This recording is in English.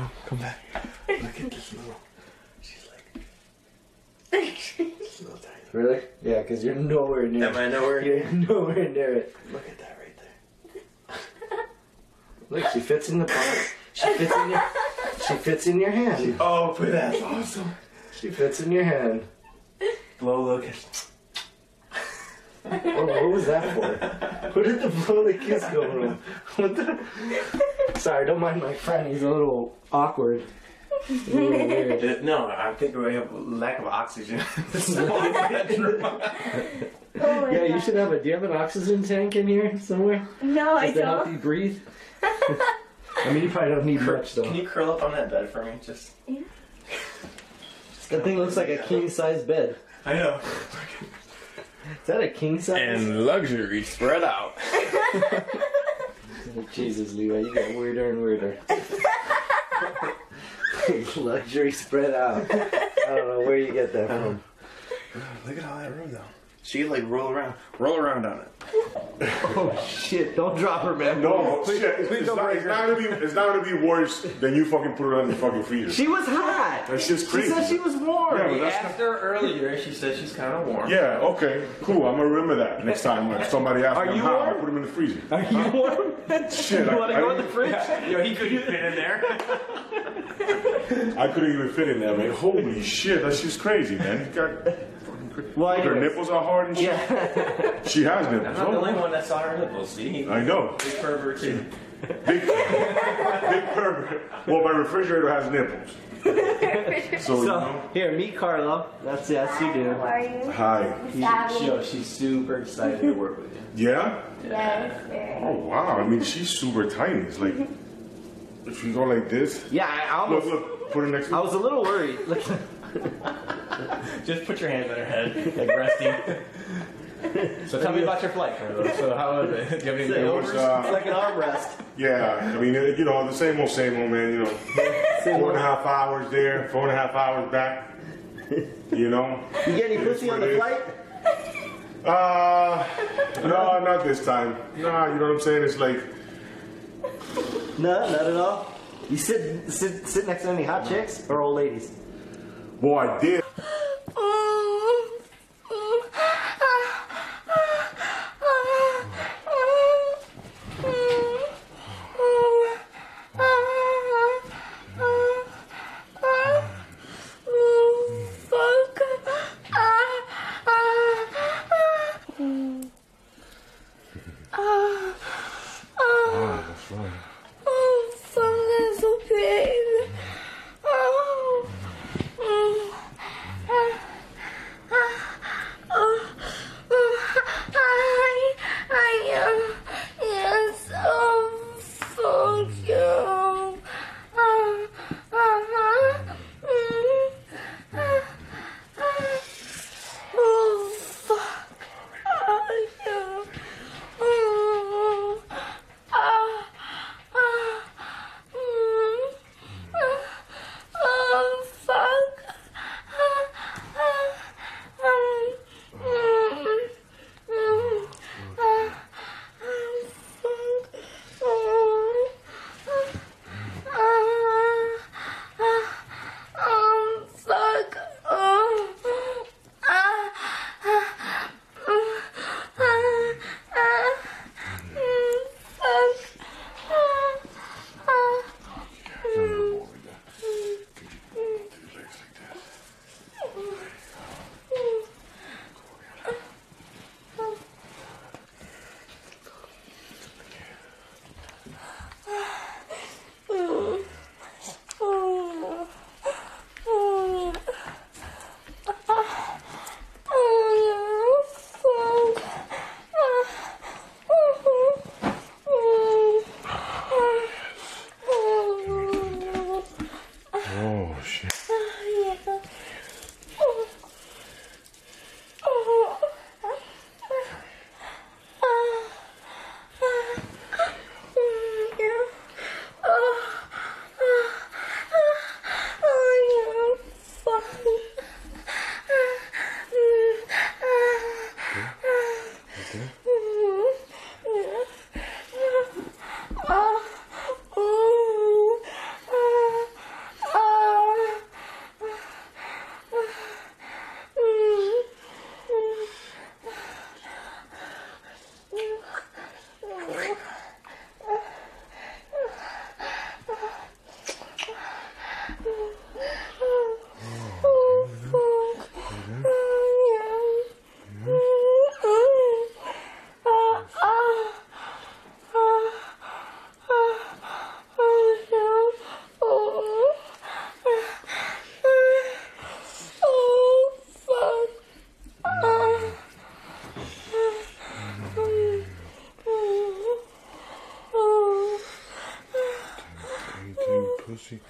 come, come back. Look at this little. She's like this little tiny. Really? Yeah, because you're nowhere near. Am I nowhere? You're nowhere near it. Look at that right there. Look, she fits in the palm. She fits in your. She fits in your hand. Oh, but that's awesome. She fits in your hand. Blow Lucas. Oh, what was that for? Where did the blow the kiss go from? What the? Sorry, don't mind my friend. He's a little awkward. He's a little weird. Uh, No, I think we have lack of oxygen. Oh my Yeah, you should have a. Do you have an oxygen tank in here somewhere? No, I Does that help don't. you breathe? I mean, you probably don't need much though. Can you curl up on that bed for me? Just. Yeah. That thing looks like a king size bed. I know. Is that a king size? And luxury spread out. Jesus, Levi, you get weirder and weirder. Luxury spread out. I don't know where you get that from. Look at all that room, though. She could, like roll around, roll around on it. Oh shit! Don't drop her, man. No, Please- shit. please It's don't not, break it's her. not gonna be. It's not gonna be worse than you fucking put her on the fucking freezer. She was hot. That shit's She crazy. said she was warm. Yeah, We that's asked her earlier. She said she's kind of warm. Yeah, okay, cool. I'm gonna remember that next time when somebody asks me how. I put them in the freezer. Are you warm? Shit, You I, want to I go in the didn't- fridge? Yo, he couldn't fit in there. I couldn't even fit in there, man. Holy shit, That's just crazy, man. You got Well, her anyways. nipples are hard and shit. Yeah. She has I'm nipples. not the oh. only Oh, one that saw her nipples. See, I know. big pervert too. Big, big pervert. Well, my refrigerator has nipples. So, you so know. here, meet Carlo. That's yes, you do. How are you? Hi. Savvy. Yo, she's super excited to work with you. Yeah? Yes, very. Oh, wow. I mean, she's super tiny. It's like, if you go like this. Yeah, I I Look, almost. look. Put it next to I was a little worried. Look. Just put your hands on her head, like resting. so tell me about your flight, Carlo. So how was it? Do you have any It was, layovers? uh, It's like an armrest. Yeah, I mean, it- you know, the same old, same old, man. You know, four and a half hours there, four and a half hours back. You know. You get any pussy on the flight? Uh, no, not this time. Nah, you know what I'm saying? It's like, No, not at all. You sit sit sit next to any hot chicks or old ladies? Boy, I Oh, shit. assim.